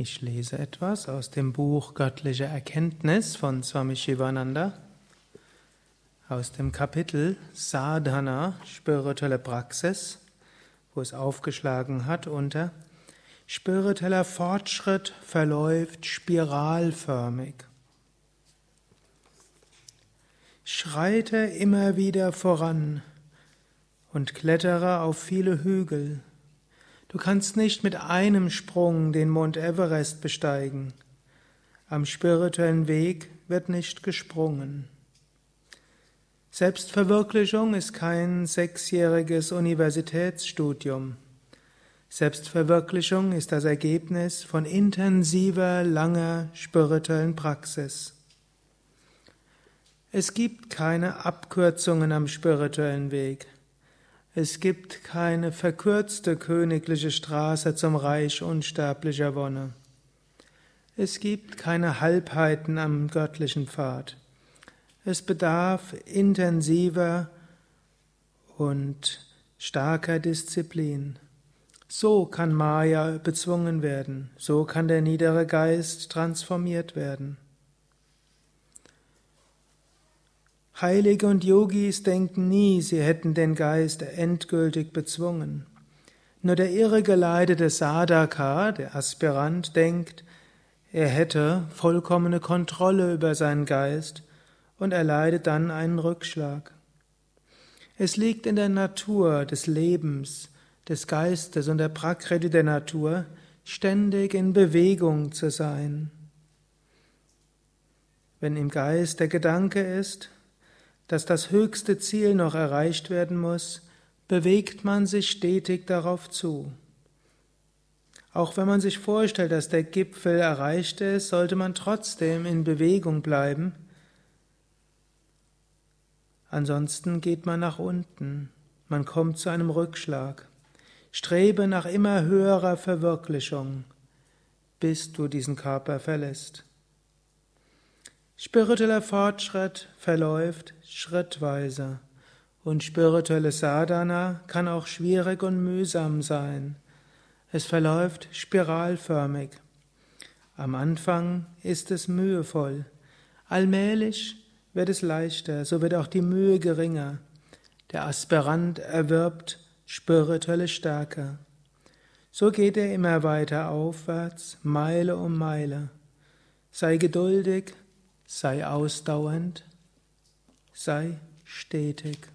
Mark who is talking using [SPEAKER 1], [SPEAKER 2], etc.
[SPEAKER 1] Ich lese etwas aus dem Buch Göttliche Erkenntnis von Swami Shivananda, aus dem Kapitel Sadhana, spirituelle Praxis, wo es aufgeschlagen hat unter Spiritueller Fortschritt verläuft spiralförmig. Schreite immer wieder voran und klettere auf viele Hügel. Du kannst nicht mit einem Sprung den Mount Everest besteigen. Am spirituellen Weg wird nicht gesprungen. Selbstverwirklichung ist kein sechsjähriges Universitätsstudium. Selbstverwirklichung ist das Ergebnis von intensiver, langer spirituellen Praxis. Es gibt keine Abkürzungen am spirituellen Weg. Es gibt keine verkürzte königliche Straße zum Reich unsterblicher Wonne. Es gibt keine Halbheiten am göttlichen Pfad. Es bedarf intensiver und starker Disziplin. So kann Maya bezwungen werden, so kann der niedere Geist transformiert werden. Heilige und Yogis denken nie, sie hätten den Geist endgültig bezwungen. Nur der irregeleitete Sadhaka, der Aspirant, denkt, er hätte vollkommene Kontrolle über seinen Geist und erleidet dann einen Rückschlag. Es liegt in der Natur des Lebens, des Geistes und der Prakriti der Natur, ständig in Bewegung zu sein. Wenn im Geist der Gedanke ist, dass das höchste Ziel noch erreicht werden muss, bewegt man sich stetig darauf zu. Auch wenn man sich vorstellt, dass der Gipfel erreicht ist, sollte man trotzdem in Bewegung bleiben. Ansonsten geht man nach unten, man kommt zu einem Rückschlag. Strebe nach immer höherer Verwirklichung, bis du diesen Körper verlässt. Spiritueller Fortschritt verläuft schrittweise und spirituelle Sadhana kann auch schwierig und mühsam sein. Es verläuft spiralförmig. Am Anfang ist es mühevoll. Allmählich wird es leichter, so wird auch die Mühe geringer. Der Aspirant erwirbt spirituelle Stärke. So geht er immer weiter aufwärts, Meile um Meile. Sei geduldig, sei ausdauernd, sei stetig.